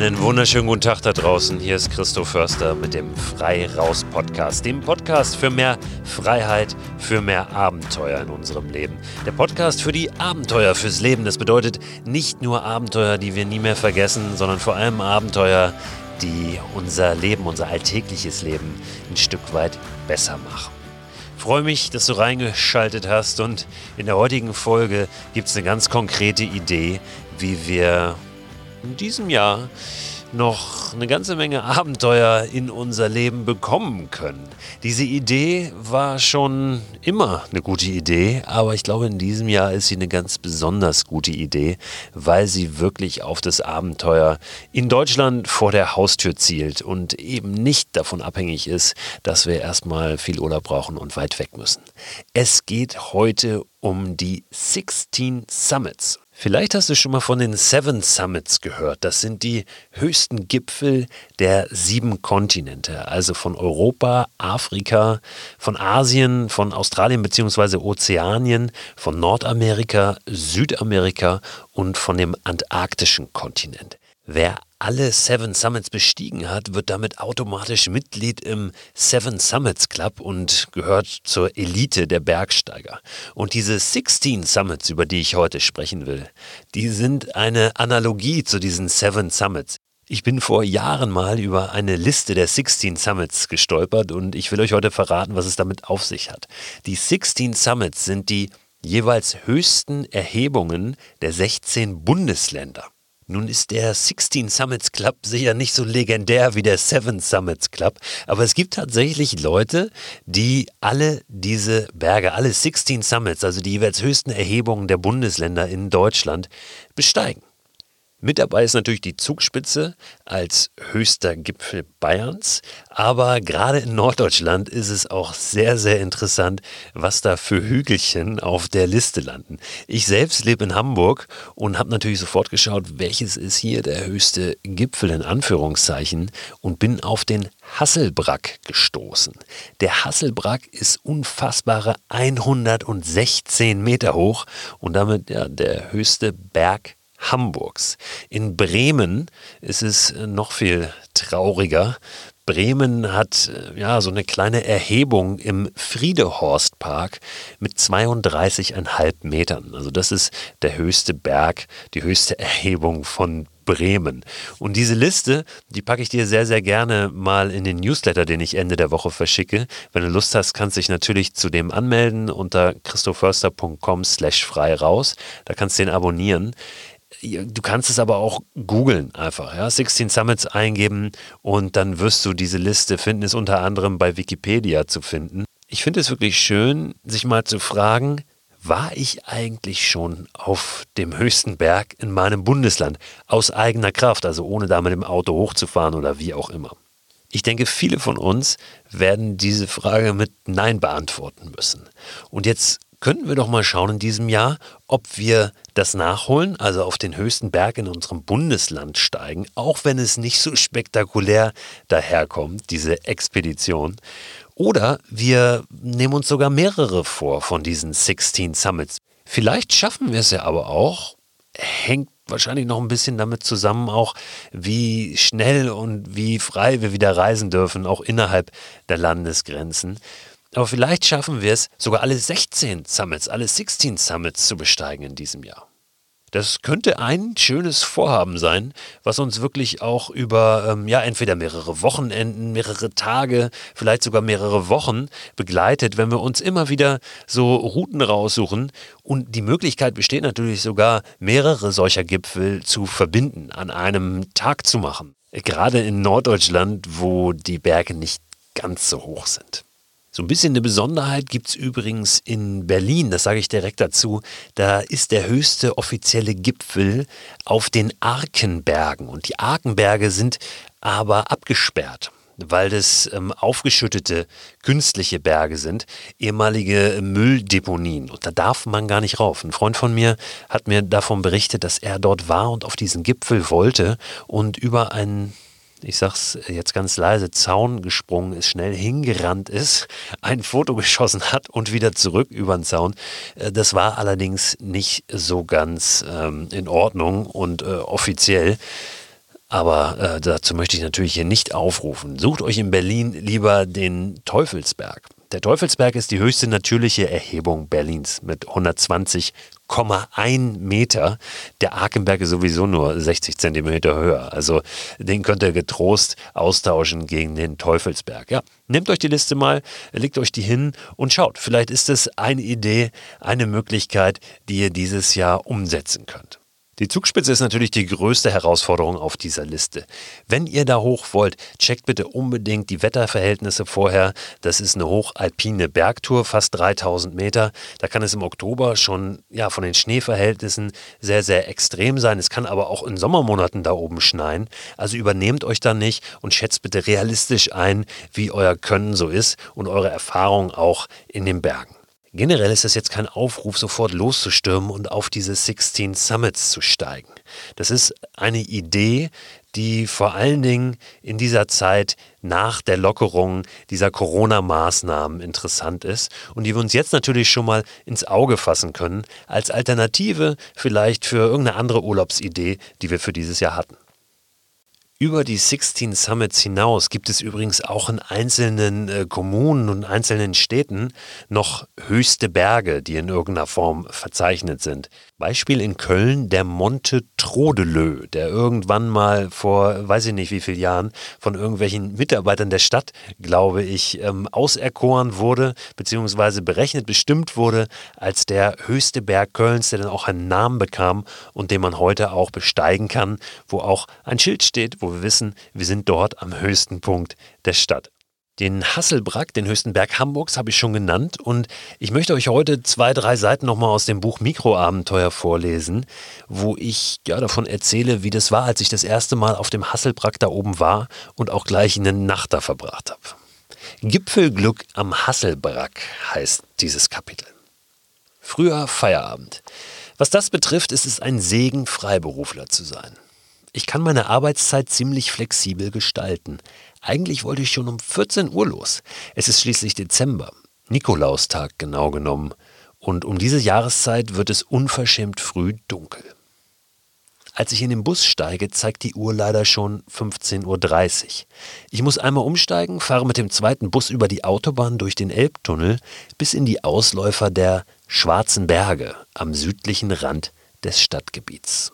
Einen wunderschönen guten Tag da draußen. Hier ist Christoph Förster mit dem Frei Raus Podcast, dem Podcast für mehr Freiheit, für mehr Abenteuer in unserem Leben. Der Podcast für die Abenteuer fürs Leben. Das bedeutet nicht nur Abenteuer, die wir nie mehr vergessen, sondern vor allem Abenteuer, die unser Leben, unser alltägliches Leben ein Stück weit besser machen. Ich freue mich, dass du reingeschaltet hast und in der heutigen Folge gibt es eine ganz konkrete Idee, wie wir in diesem Jahr noch eine ganze Menge Abenteuer in unser Leben bekommen können. Diese Idee war schon immer eine gute Idee, aber ich glaube, in diesem Jahr ist sie eine ganz besonders gute Idee, weil sie wirklich auf das Abenteuer in Deutschland vor der Haustür zielt und eben nicht davon abhängig ist, dass wir erstmal viel Urlaub brauchen und weit weg müssen. Es geht heute um die 16 Summits. Vielleicht hast du schon mal von den Seven Summits gehört. Das sind die höchsten Gipfel der sieben Kontinente, also von Europa, Afrika, von Asien, von Australien bzw. Ozeanien, von Nordamerika, Südamerika und von dem antarktischen Kontinent. Wer alle Seven Summits bestiegen hat, wird damit automatisch Mitglied im Seven Summits Club und gehört zur Elite der Bergsteiger. Und diese 16 Summits, über die ich heute sprechen will, die sind eine Analogie zu diesen Seven Summits. Ich bin vor Jahren mal über eine Liste der 16 Summits gestolpert und ich will euch heute verraten, was es damit auf sich hat. Die 16 Summits sind die jeweils höchsten Erhebungen der 16 Bundesländer. Nun ist der 16 Summits Club sicher nicht so legendär wie der 7 Summits Club, aber es gibt tatsächlich Leute, die alle diese Berge, alle 16 Summits, also die jeweils höchsten Erhebungen der Bundesländer in Deutschland, besteigen. Mit dabei ist natürlich die Zugspitze als höchster Gipfel Bayerns. Aber gerade in Norddeutschland ist es auch sehr, sehr interessant, was da für Hügelchen auf der Liste landen. Ich selbst lebe in Hamburg und habe natürlich sofort geschaut, welches ist hier der höchste Gipfel in Anführungszeichen und bin auf den Hasselbrack gestoßen. Der Hasselbrack ist unfassbare 116 Meter hoch und damit ja, der höchste Berg Hamburgs. In Bremen ist es noch viel trauriger. Bremen hat äh, ja so eine kleine Erhebung im Friedehorstpark mit 32,5 Metern. Also das ist der höchste Berg, die höchste Erhebung von Bremen. Und diese Liste, die packe ich dir sehr, sehr gerne mal in den Newsletter, den ich Ende der Woche verschicke. Wenn du Lust hast, kannst du dich natürlich zu dem anmelden unter christoförster.com slash frei raus. Da kannst du den abonnieren. Du kannst es aber auch googeln einfach, ja, 16 Summits eingeben und dann wirst du diese Liste finden, ist unter anderem bei Wikipedia zu finden. Ich finde es wirklich schön, sich mal zu fragen, war ich eigentlich schon auf dem höchsten Berg in meinem Bundesland aus eigener Kraft, also ohne da mit dem Auto hochzufahren oder wie auch immer? Ich denke, viele von uns werden diese Frage mit Nein beantworten müssen. Und jetzt könnten wir doch mal schauen in diesem Jahr, ob wir das nachholen, also auf den höchsten Berg in unserem Bundesland steigen, auch wenn es nicht so spektakulär daherkommt, diese Expedition. Oder wir nehmen uns sogar mehrere vor von diesen 16 Summits. Vielleicht schaffen wir es ja aber auch, hängt wahrscheinlich noch ein bisschen damit zusammen, auch wie schnell und wie frei wir wieder reisen dürfen, auch innerhalb der Landesgrenzen. Aber vielleicht schaffen wir es, sogar alle 16 Summits, alle 16 Summits zu besteigen in diesem Jahr. Das könnte ein schönes Vorhaben sein, was uns wirklich auch über ähm, ja entweder mehrere Wochenenden, mehrere Tage, vielleicht sogar mehrere Wochen begleitet, wenn wir uns immer wieder so Routen raussuchen. Und die Möglichkeit besteht natürlich sogar, mehrere solcher Gipfel zu verbinden, an einem Tag zu machen. Gerade in Norddeutschland, wo die Berge nicht ganz so hoch sind. So ein bisschen eine Besonderheit gibt es übrigens in Berlin, das sage ich direkt dazu. Da ist der höchste offizielle Gipfel auf den Arkenbergen. Und die Arkenberge sind aber abgesperrt weil das ähm, aufgeschüttete künstliche Berge sind, ehemalige Mülldeponien. Und da darf man gar nicht rauf. Ein Freund von mir hat mir davon berichtet, dass er dort war und auf diesen Gipfel wollte und über einen ich sag's jetzt ganz leise, Zaun gesprungen ist, schnell hingerannt ist, ein Foto geschossen hat und wieder zurück über den Zaun. Äh, das war allerdings nicht so ganz ähm, in Ordnung und äh, offiziell. Aber äh, dazu möchte ich natürlich hier nicht aufrufen. Sucht euch in Berlin lieber den Teufelsberg. Der Teufelsberg ist die höchste natürliche Erhebung Berlins mit 120,1 Meter. Der Arkenberg ist sowieso nur 60 Zentimeter höher. Also den könnt ihr getrost austauschen gegen den Teufelsberg. Ja, nehmt euch die Liste mal, legt euch die hin und schaut. Vielleicht ist es eine Idee, eine Möglichkeit, die ihr dieses Jahr umsetzen könnt. Die Zugspitze ist natürlich die größte Herausforderung auf dieser Liste. Wenn ihr da hoch wollt, checkt bitte unbedingt die Wetterverhältnisse vorher. Das ist eine hochalpine Bergtour, fast 3000 Meter. Da kann es im Oktober schon ja, von den Schneeverhältnissen sehr, sehr extrem sein. Es kann aber auch in Sommermonaten da oben schneien. Also übernehmt euch da nicht und schätzt bitte realistisch ein, wie euer Können so ist und eure Erfahrung auch in den Bergen. Generell ist es jetzt kein Aufruf, sofort loszustürmen und auf diese 16 Summits zu steigen. Das ist eine Idee, die vor allen Dingen in dieser Zeit nach der Lockerung dieser Corona-Maßnahmen interessant ist und die wir uns jetzt natürlich schon mal ins Auge fassen können, als Alternative vielleicht für irgendeine andere Urlaubsidee, die wir für dieses Jahr hatten. Über die 16 Summits hinaus gibt es übrigens auch in einzelnen äh, Kommunen und einzelnen Städten noch höchste Berge, die in irgendeiner Form verzeichnet sind. Beispiel in Köln der Monte Trodelö, der irgendwann mal vor, weiß ich nicht wie vielen Jahren, von irgendwelchen Mitarbeitern der Stadt, glaube ich, ähm, auserkoren wurde, beziehungsweise berechnet, bestimmt wurde als der höchste Berg Kölns, der dann auch einen Namen bekam und den man heute auch besteigen kann, wo auch ein Schild steht, wo wir wissen, wir sind dort am höchsten Punkt der Stadt. Den Hasselbrack, den höchsten Berg Hamburgs, habe ich schon genannt und ich möchte euch heute zwei, drei Seiten nochmal aus dem Buch Mikroabenteuer vorlesen, wo ich ja davon erzähle, wie das war, als ich das erste Mal auf dem Hasselbrack da oben war und auch gleich eine Nacht da verbracht habe. Gipfelglück am Hasselbrack heißt dieses Kapitel. Früher Feierabend. Was das betrifft, ist es ein Segen, Freiberufler zu sein. Ich kann meine Arbeitszeit ziemlich flexibel gestalten. Eigentlich wollte ich schon um 14 Uhr los. Es ist schließlich Dezember, Nikolaustag genau genommen, und um diese Jahreszeit wird es unverschämt früh dunkel. Als ich in den Bus steige, zeigt die Uhr leider schon 15.30 Uhr. Ich muss einmal umsteigen, fahre mit dem zweiten Bus über die Autobahn durch den Elbtunnel bis in die Ausläufer der Schwarzen Berge am südlichen Rand des Stadtgebiets.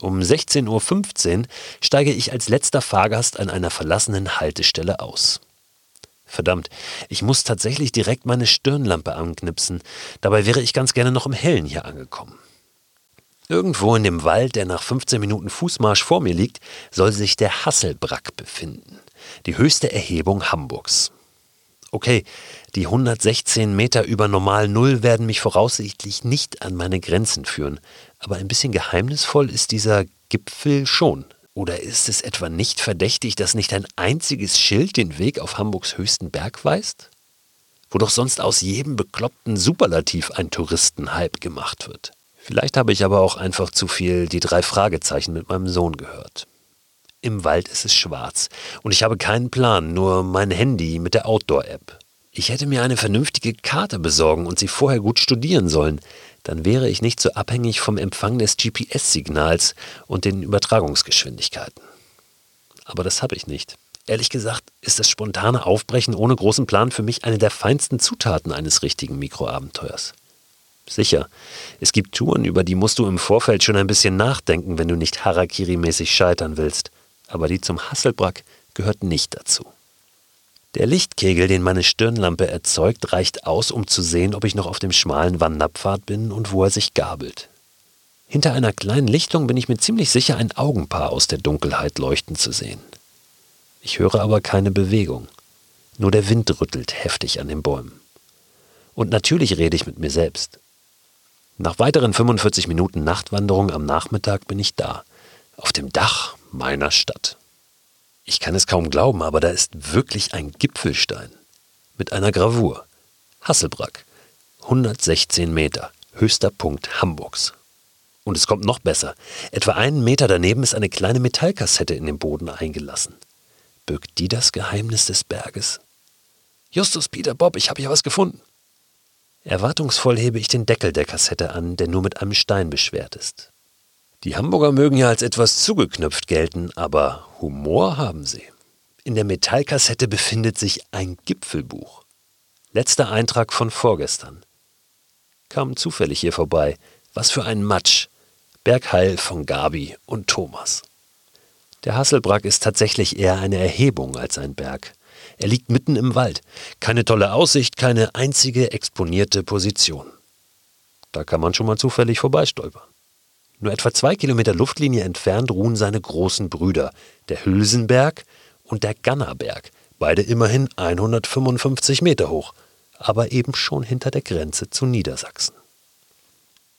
Um 16.15 Uhr steige ich als letzter Fahrgast an einer verlassenen Haltestelle aus. Verdammt, ich muss tatsächlich direkt meine Stirnlampe anknipsen, dabei wäre ich ganz gerne noch im Hellen hier angekommen. Irgendwo in dem Wald, der nach 15 Minuten Fußmarsch vor mir liegt, soll sich der Hasselbrack befinden, die höchste Erhebung Hamburgs. Okay, die 116 Meter über Normal Null werden mich voraussichtlich nicht an meine Grenzen führen, aber ein bisschen geheimnisvoll ist dieser Gipfel schon. Oder ist es etwa nicht verdächtig, dass nicht ein einziges Schild den Weg auf Hamburgs höchsten Berg weist? Wo doch sonst aus jedem bekloppten Superlativ ein Touristenhype gemacht wird. Vielleicht habe ich aber auch einfach zu viel die drei Fragezeichen mit meinem Sohn gehört. Im Wald ist es schwarz und ich habe keinen Plan, nur mein Handy mit der Outdoor-App. Ich hätte mir eine vernünftige Karte besorgen und sie vorher gut studieren sollen. Dann wäre ich nicht so abhängig vom Empfang des GPS-Signals und den Übertragungsgeschwindigkeiten. Aber das habe ich nicht. Ehrlich gesagt ist das spontane Aufbrechen ohne großen Plan für mich eine der feinsten Zutaten eines richtigen Mikroabenteuers. Sicher, es gibt Touren, über die musst du im Vorfeld schon ein bisschen nachdenken, wenn du nicht Harakiri-mäßig scheitern willst aber die zum Hasselbrack gehört nicht dazu. Der Lichtkegel, den meine Stirnlampe erzeugt, reicht aus, um zu sehen, ob ich noch auf dem schmalen Wanderpfad bin und wo er sich gabelt. Hinter einer kleinen Lichtung bin ich mir ziemlich sicher, ein Augenpaar aus der Dunkelheit leuchten zu sehen. Ich höre aber keine Bewegung. Nur der Wind rüttelt heftig an den Bäumen. Und natürlich rede ich mit mir selbst. Nach weiteren 45 Minuten Nachtwanderung am Nachmittag bin ich da, auf dem Dach meiner Stadt. Ich kann es kaum glauben, aber da ist wirklich ein Gipfelstein mit einer Gravur. Hasselbrack, 116 Meter, höchster Punkt Hamburgs. Und es kommt noch besser. Etwa einen Meter daneben ist eine kleine Metallkassette in den Boden eingelassen. Birgt die das Geheimnis des Berges? Justus, Peter, Bob, ich habe hier was gefunden. Erwartungsvoll hebe ich den Deckel der Kassette an, der nur mit einem Stein beschwert ist. Die Hamburger mögen ja als etwas zugeknöpft gelten, aber Humor haben sie. In der Metallkassette befindet sich ein Gipfelbuch. Letzter Eintrag von vorgestern. Kam zufällig hier vorbei. Was für ein Matsch. Bergheil von Gabi und Thomas. Der Hasselbrack ist tatsächlich eher eine Erhebung als ein Berg. Er liegt mitten im Wald. Keine tolle Aussicht, keine einzige exponierte Position. Da kann man schon mal zufällig vorbeistolpern. Nur etwa zwei Kilometer Luftlinie entfernt ruhen seine großen Brüder, der Hülsenberg und der Gannerberg, beide immerhin 155 Meter hoch, aber eben schon hinter der Grenze zu Niedersachsen.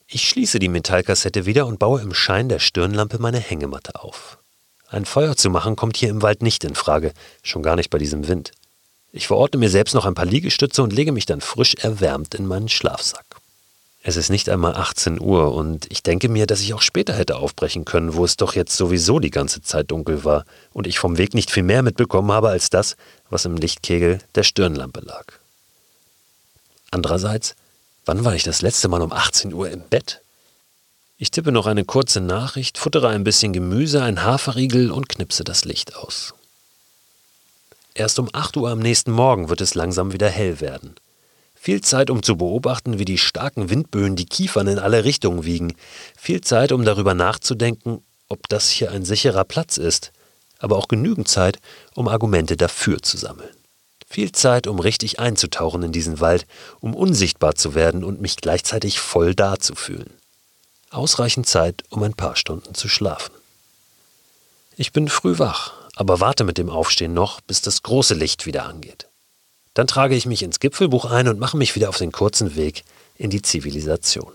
Ich schließe die Metallkassette wieder und baue im Schein der Stirnlampe meine Hängematte auf. Ein Feuer zu machen kommt hier im Wald nicht in Frage, schon gar nicht bei diesem Wind. Ich verordne mir selbst noch ein paar Liegestütze und lege mich dann frisch erwärmt in meinen Schlafsack. Es ist nicht einmal 18 Uhr und ich denke mir, dass ich auch später hätte aufbrechen können, wo es doch jetzt sowieso die ganze Zeit dunkel war und ich vom Weg nicht viel mehr mitbekommen habe als das, was im Lichtkegel der Stirnlampe lag. Andererseits, wann war ich das letzte Mal um 18 Uhr im Bett? Ich tippe noch eine kurze Nachricht, futtere ein bisschen Gemüse, ein Haferriegel und knipse das Licht aus. Erst um 8 Uhr am nächsten Morgen wird es langsam wieder hell werden. Viel Zeit, um zu beobachten, wie die starken Windböen die Kiefern in alle Richtungen wiegen. Viel Zeit, um darüber nachzudenken, ob das hier ein sicherer Platz ist. Aber auch genügend Zeit, um Argumente dafür zu sammeln. Viel Zeit, um richtig einzutauchen in diesen Wald, um unsichtbar zu werden und mich gleichzeitig voll da zu fühlen. Ausreichend Zeit, um ein paar Stunden zu schlafen. Ich bin früh wach, aber warte mit dem Aufstehen noch, bis das große Licht wieder angeht. Dann trage ich mich ins Gipfelbuch ein und mache mich wieder auf den kurzen Weg in die Zivilisation.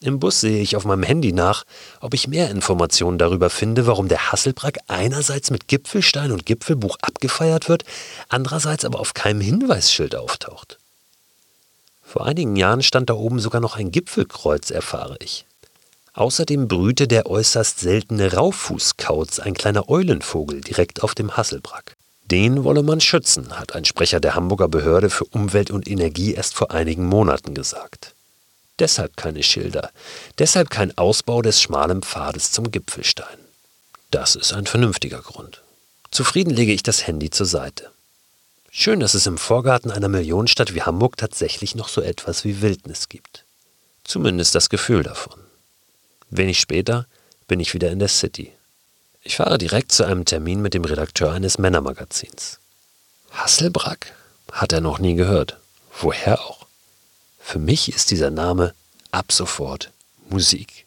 Im Bus sehe ich auf meinem Handy nach, ob ich mehr Informationen darüber finde, warum der Hasselbrack einerseits mit Gipfelstein und Gipfelbuch abgefeiert wird, andererseits aber auf keinem Hinweisschild auftaucht. Vor einigen Jahren stand da oben sogar noch ein Gipfelkreuz, erfahre ich. Außerdem brühte der äußerst seltene Raufußkauz, ein kleiner Eulenvogel, direkt auf dem Hasselbrack. Den wolle man schützen, hat ein Sprecher der Hamburger Behörde für Umwelt und Energie erst vor einigen Monaten gesagt. Deshalb keine Schilder, deshalb kein Ausbau des schmalen Pfades zum Gipfelstein. Das ist ein vernünftiger Grund. Zufrieden lege ich das Handy zur Seite. Schön, dass es im Vorgarten einer Millionenstadt wie Hamburg tatsächlich noch so etwas wie Wildnis gibt. Zumindest das Gefühl davon. Wenig später bin ich wieder in der City. Ich fahre direkt zu einem Termin mit dem Redakteur eines Männermagazins. Hasselbrack? Hat er noch nie gehört. Woher auch? Für mich ist dieser Name ab sofort Musik.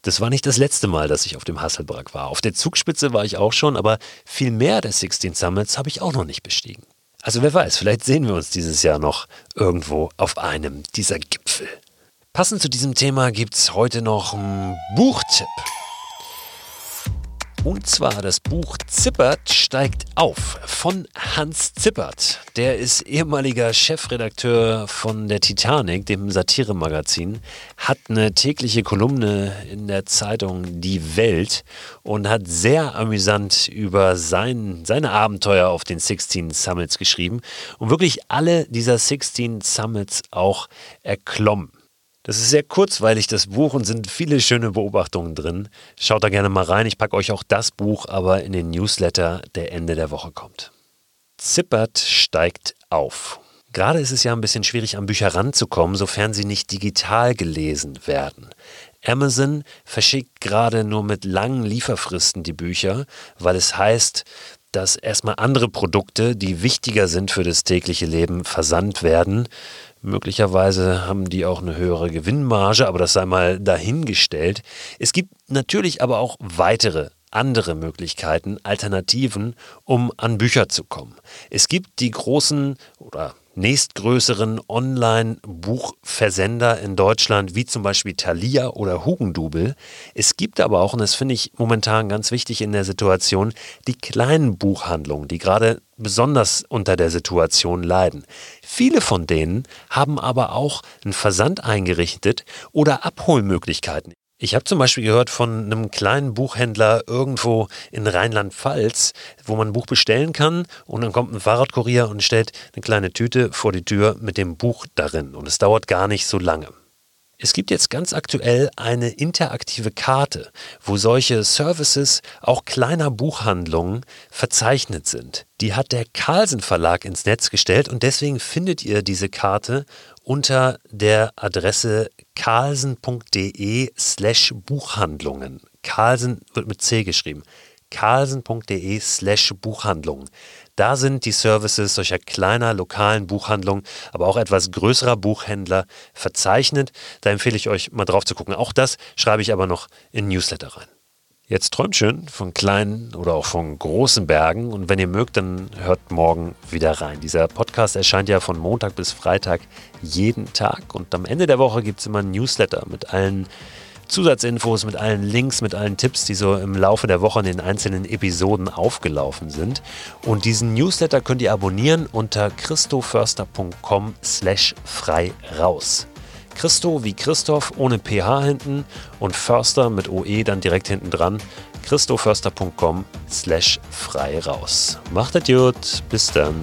Das war nicht das letzte Mal, dass ich auf dem Hasselbrack war. Auf der Zugspitze war ich auch schon, aber viel mehr der 16 Summits habe ich auch noch nicht bestiegen. Also wer weiß, vielleicht sehen wir uns dieses Jahr noch irgendwo auf einem dieser Gipfel. Passend zu diesem Thema gibt es heute noch einen Buchtipp. Und zwar das Buch Zippert steigt auf von Hans Zippert. Der ist ehemaliger Chefredakteur von der Titanic, dem Satiremagazin, hat eine tägliche Kolumne in der Zeitung Die Welt und hat sehr amüsant über sein, seine Abenteuer auf den 16 Summits geschrieben und wirklich alle dieser 16 Summits auch erklommen. Das ist sehr kurzweilig, das Buch, und sind viele schöne Beobachtungen drin. Schaut da gerne mal rein. Ich packe euch auch das Buch aber in den Newsletter, der Ende der Woche kommt. Zippert steigt auf. Gerade ist es ja ein bisschen schwierig, an Bücher ranzukommen, sofern sie nicht digital gelesen werden. Amazon verschickt gerade nur mit langen Lieferfristen die Bücher, weil es heißt, dass erstmal andere Produkte, die wichtiger sind für das tägliche Leben, versandt werden. Möglicherweise haben die auch eine höhere Gewinnmarge, aber das sei mal dahingestellt. Es gibt natürlich aber auch weitere andere Möglichkeiten, Alternativen, um an Bücher zu kommen. Es gibt die großen oder nächstgrößeren Online-Buchversender in Deutschland, wie zum Beispiel Thalia oder Hugendubel. Es gibt aber auch, und das finde ich momentan ganz wichtig in der Situation, die kleinen Buchhandlungen, die gerade besonders unter der Situation leiden. Viele von denen haben aber auch einen Versand eingerichtet oder Abholmöglichkeiten. Ich habe zum Beispiel gehört von einem kleinen Buchhändler irgendwo in Rheinland-Pfalz, wo man ein Buch bestellen kann und dann kommt ein Fahrradkurier und stellt eine kleine Tüte vor die Tür mit dem Buch darin und es dauert gar nicht so lange. Es gibt jetzt ganz aktuell eine interaktive Karte, wo solche Services auch kleiner Buchhandlungen verzeichnet sind. Die hat der Carlsen Verlag ins Netz gestellt und deswegen findet ihr diese Karte unter der Adresse carlsen.de slash Buchhandlungen. Carlsen wird mit C geschrieben. carlsen.de slash Buchhandlungen. Da sind die Services solcher kleiner lokalen Buchhandlungen, aber auch etwas größerer Buchhändler verzeichnet. Da empfehle ich euch mal drauf zu gucken. Auch das schreibe ich aber noch in Newsletter rein. Jetzt träumt schön von kleinen oder auch von großen Bergen und wenn ihr mögt, dann hört morgen wieder rein. Dieser Podcast erscheint ja von Montag bis Freitag jeden Tag und am Ende der Woche gibt es immer ein Newsletter mit allen Zusatzinfos, mit allen Links, mit allen Tipps, die so im Laufe der Woche in den einzelnen Episoden aufgelaufen sind. Und diesen Newsletter könnt ihr abonnieren unter christoförster.com slash frei raus. Christo wie Christoph ohne PH hinten und Förster mit OE dann direkt hinten dran. christoförster.com slash frei raus. Macht es gut, bis dann.